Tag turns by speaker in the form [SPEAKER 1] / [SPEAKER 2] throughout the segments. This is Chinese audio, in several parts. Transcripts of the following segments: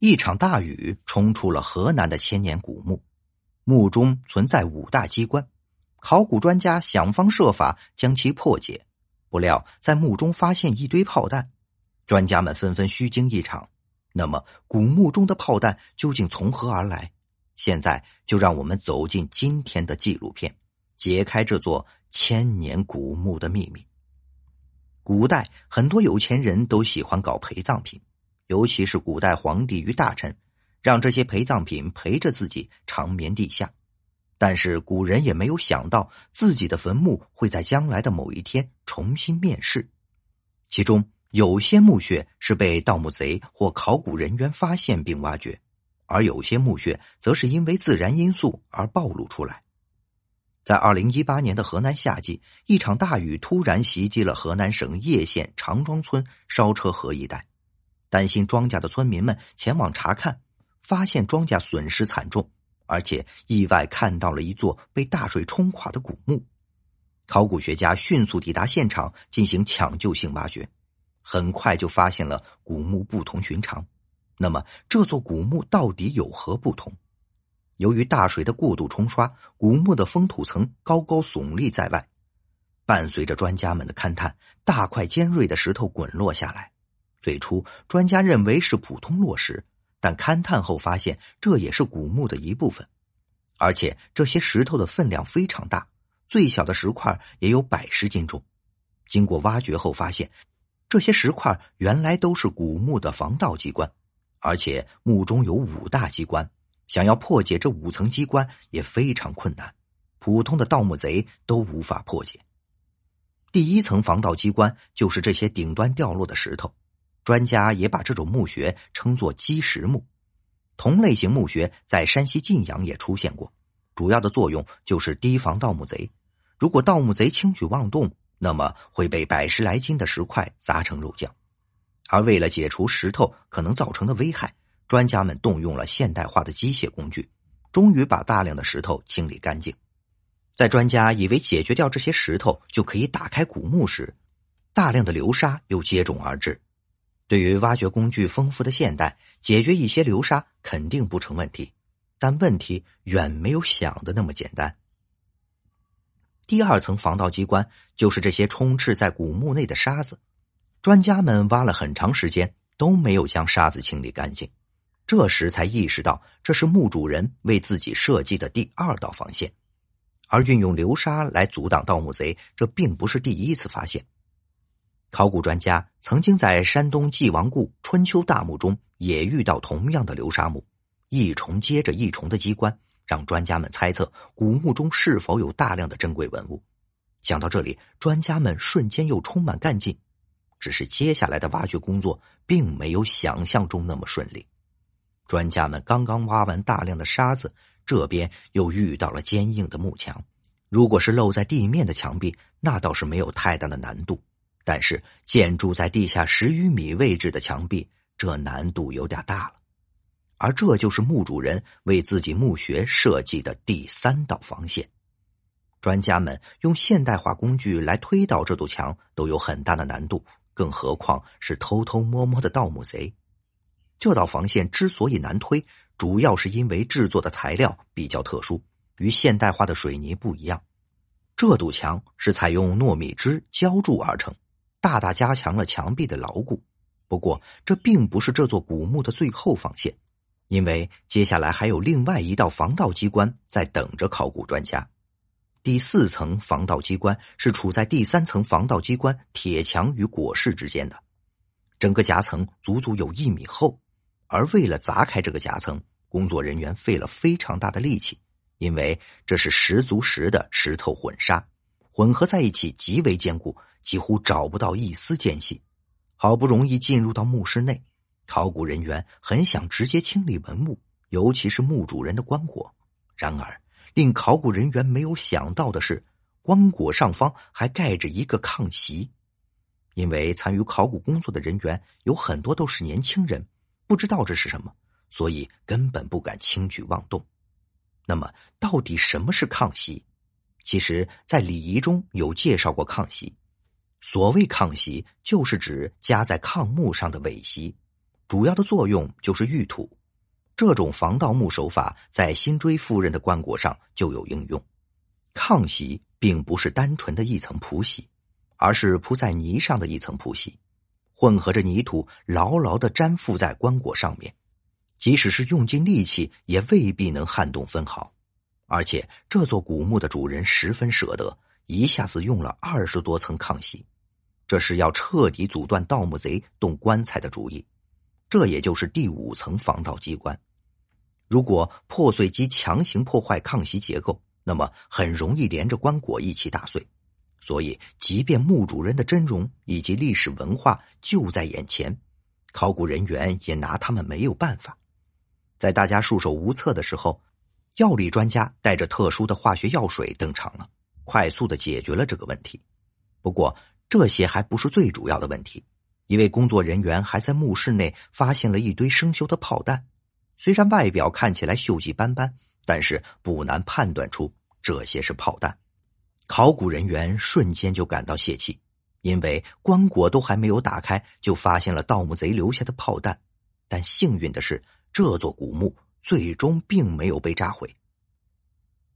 [SPEAKER 1] 一场大雨冲出了河南的千年古墓，墓中存在五大机关，考古专家想方设法将其破解，不料在墓中发现一堆炮弹，专家们纷纷虚惊一场。那么，古墓中的炮弹究竟从何而来？现在就让我们走进今天的纪录片，解开这座千年古墓的秘密。古代很多有钱人都喜欢搞陪葬品。尤其是古代皇帝与大臣，让这些陪葬品陪着自己长眠地下。但是古人也没有想到自己的坟墓会在将来的某一天重新面世。其中有些墓穴是被盗墓贼或考古人员发现并挖掘，而有些墓穴则是因为自然因素而暴露出来。在二零一八年的河南夏季，一场大雨突然袭击了河南省叶县长庄村烧车河一带。担心庄稼的村民们前往查看，发现庄稼损失惨重，而且意外看到了一座被大水冲垮的古墓。考古学家迅速抵达现场进行抢救性挖掘，很快就发现了古墓不同寻常。那么这座古墓到底有何不同？由于大水的过度冲刷，古墓的封土层高高耸立在外，伴随着专家们的勘探，大块尖锐的石头滚落下来。最初，专家认为是普通落石，但勘探后发现这也是古墓的一部分，而且这些石头的分量非常大，最小的石块也有百十斤重。经过挖掘后发现，这些石块原来都是古墓的防盗机关，而且墓中有五大机关，想要破解这五层机关也非常困难，普通的盗墓贼都无法破解。第一层防盗机关就是这些顶端掉落的石头。专家也把这种墓穴称作基石墓。同类型墓穴在山西晋阳也出现过，主要的作用就是提防盗墓贼。如果盗墓贼轻举妄动，那么会被百十来斤的石块砸成肉酱。而为了解除石头可能造成的危害，专家们动用了现代化的机械工具，终于把大量的石头清理干净。在专家以为解决掉这些石头就可以打开古墓时，大量的流沙又接踵而至。对于挖掘工具丰富的现代，解决一些流沙肯定不成问题，但问题远没有想的那么简单。第二层防盗机关就是这些充斥在古墓内的沙子，专家们挖了很长时间都没有将沙子清理干净，这时才意识到这是墓主人为自己设计的第二道防线，而运用流沙来阻挡盗墓贼，这并不是第一次发现。考古专家曾经在山东纪王固春秋大墓中也遇到同样的流沙墓，一重接着一重的机关，让专家们猜测古墓中是否有大量的珍贵文物。想到这里，专家们瞬间又充满干劲。只是接下来的挖掘工作并没有想象中那么顺利。专家们刚刚挖完大量的沙子，这边又遇到了坚硬的木墙。如果是露在地面的墙壁，那倒是没有太大的难度。但是建筑在地下十余米位置的墙壁，这难度有点大了。而这就是墓主人为自己墓穴设计的第三道防线。专家们用现代化工具来推倒这堵墙都有很大的难度，更何况是偷偷摸摸的盗墓贼。这道防线之所以难推，主要是因为制作的材料比较特殊，与现代化的水泥不一样。这堵墙是采用糯米汁浇筑而成。大大加强了墙壁的牢固，不过这并不是这座古墓的最后防线，因为接下来还有另外一道防盗机关在等着考古专家。第四层防盗机关是处在第三层防盗机关铁墙与椁室之间的，整个夹层足足有一米厚，而为了砸开这个夹层，工作人员费了非常大的力气，因为这是十足十的石头混沙，混合在一起极为坚固。几乎找不到一丝间隙，好不容易进入到墓室内，考古人员很想直接清理文物，尤其是墓主人的棺椁。然而，令考古人员没有想到的是，棺椁上方还盖着一个炕席。因为参与考古工作的人员有很多都是年轻人，不知道这是什么，所以根本不敢轻举妄动。那么，到底什么是炕席？其实，在礼仪中有介绍过炕席。所谓炕席，就是指夹在炕木上的苇席，主要的作用就是御土。这种防盗墓手法在辛追夫人的棺椁上就有应用。炕席并不是单纯的一层铺席，而是铺在泥上的一层铺席，混合着泥土，牢牢的粘附在棺椁上面。即使是用尽力气，也未必能撼动分毫。而且这座古墓的主人十分舍得，一下子用了二十多层炕席，这是要彻底阻断盗墓贼动棺材的主意。这也就是第五层防盗机关。如果破碎机强行破坏抗袭结构，那么很容易连着棺椁一起打碎。所以，即便墓主人的真容以及历史文化就在眼前，考古人员也拿他们没有办法。在大家束手无策的时候，药理专家带着特殊的化学药水登场了，快速的解决了这个问题。不过，这些还不是最主要的问题，一位工作人员还在墓室内发现了一堆生锈的炮弹，虽然外表看起来锈迹斑斑，但是不难判断出这些是炮弹。考古人员瞬间就感到泄气，因为棺椁都还没有打开，就发现了盗墓贼留下的炮弹。但幸运的是。这座古墓最终并没有被炸毁。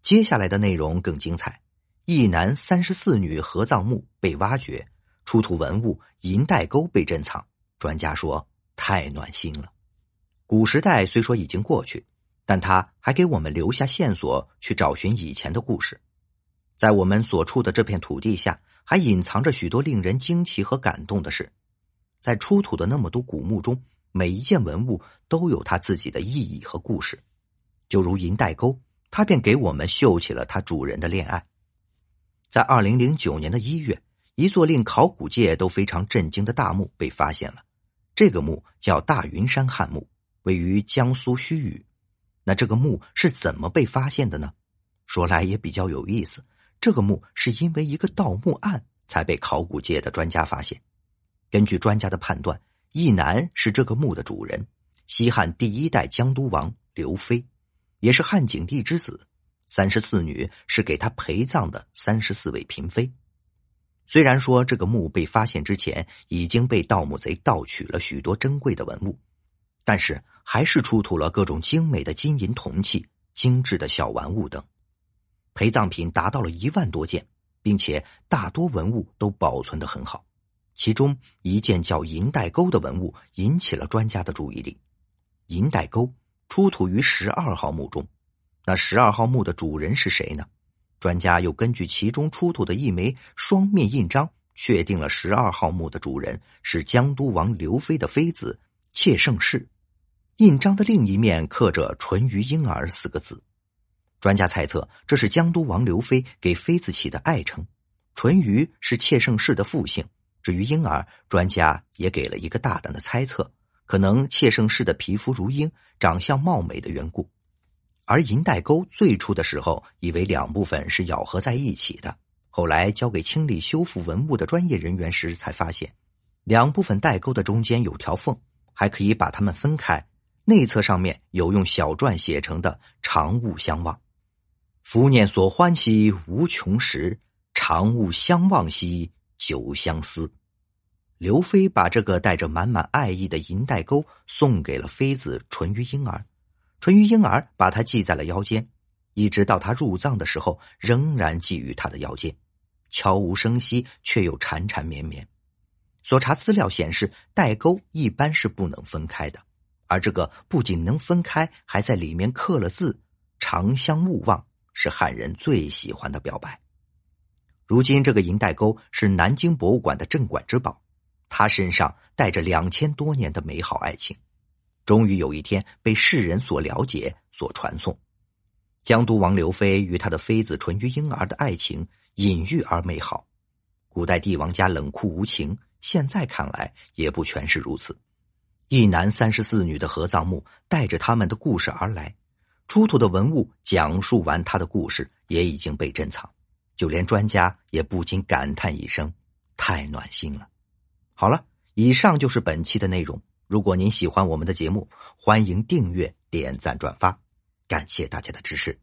[SPEAKER 1] 接下来的内容更精彩：一男三十四女合葬墓被挖掘，出土文物银带钩被珍藏。专家说太暖心了。古时代虽说已经过去，但他还给我们留下线索，去找寻以前的故事。在我们所处的这片土地下，还隐藏着许多令人惊奇和感动的事。在出土的那么多古墓中。每一件文物都有它自己的意义和故事，就如银带钩，它便给我们绣起了它主人的恋爱。在二零零九年的一月，一座令考古界都非常震惊的大墓被发现了。这个墓叫大云山汉墓，位于江苏盱眙。那这个墓是怎么被发现的呢？说来也比较有意思，这个墓是因为一个盗墓案才被考古界的专家发现。根据专家的判断。一男是这个墓的主人，西汉第一代江都王刘飞，也是汉景帝之子。三十四女是给他陪葬的三十四位嫔妃。虽然说这个墓被发现之前已经被盗墓贼盗取了许多珍贵的文物，但是还是出土了各种精美的金银铜器、精致的小玩物等，陪葬品达到了一万多件，并且大多文物都保存的很好。其中一件叫银带钩的文物引起了专家的注意力。银带钩出土于十二号墓中，那十二号墓的主人是谁呢？专家又根据其中出土的一枚双面印章，确定了十二号墓的主人是江都王刘飞的妃子妾盛氏。印章的另一面刻着“淳于婴儿”四个字，专家猜测这是江都王刘飞给妃子起的爱称。淳于是妾盛氏的父姓。至于婴儿，专家也给了一个大胆的猜测，可能妾盛氏的皮肤如婴，长相貌美的缘故。而银带钩最初的时候以为两部分是咬合在一起的，后来交给清理修复文物的专业人员时，才发现两部分带钩的中间有条缝，还可以把它们分开。内侧上面有用小篆写成的“长物相望”，福念所欢喜无穷时，长物相望兮。久相思，刘飞把这个带着满满爱意的银带钩送给了妃子淳于婴儿，淳于婴儿把它系在了腰间，一直到他入葬的时候，仍然系于他的腰间，悄无声息却又缠缠绵绵。所查资料显示，带钩一般是不能分开的，而这个不仅能分开，还在里面刻了字“长相勿忘”，是汉人最喜欢的表白。如今，这个银带钩是南京博物馆的镇馆之宝，他身上带着两千多年的美好爱情，终于有一天被世人所了解、所传颂。江都王刘飞与他的妃子淳于婴儿的爱情隐喻而美好，古代帝王家冷酷无情，现在看来也不全是如此。一男三十四女的合葬墓带着他们的故事而来，出土的文物讲述完他的故事，也已经被珍藏。就连专家也不禁感叹一声：“太暖心了。”好了，以上就是本期的内容。如果您喜欢我们的节目，欢迎订阅、点赞、转发，感谢大家的支持。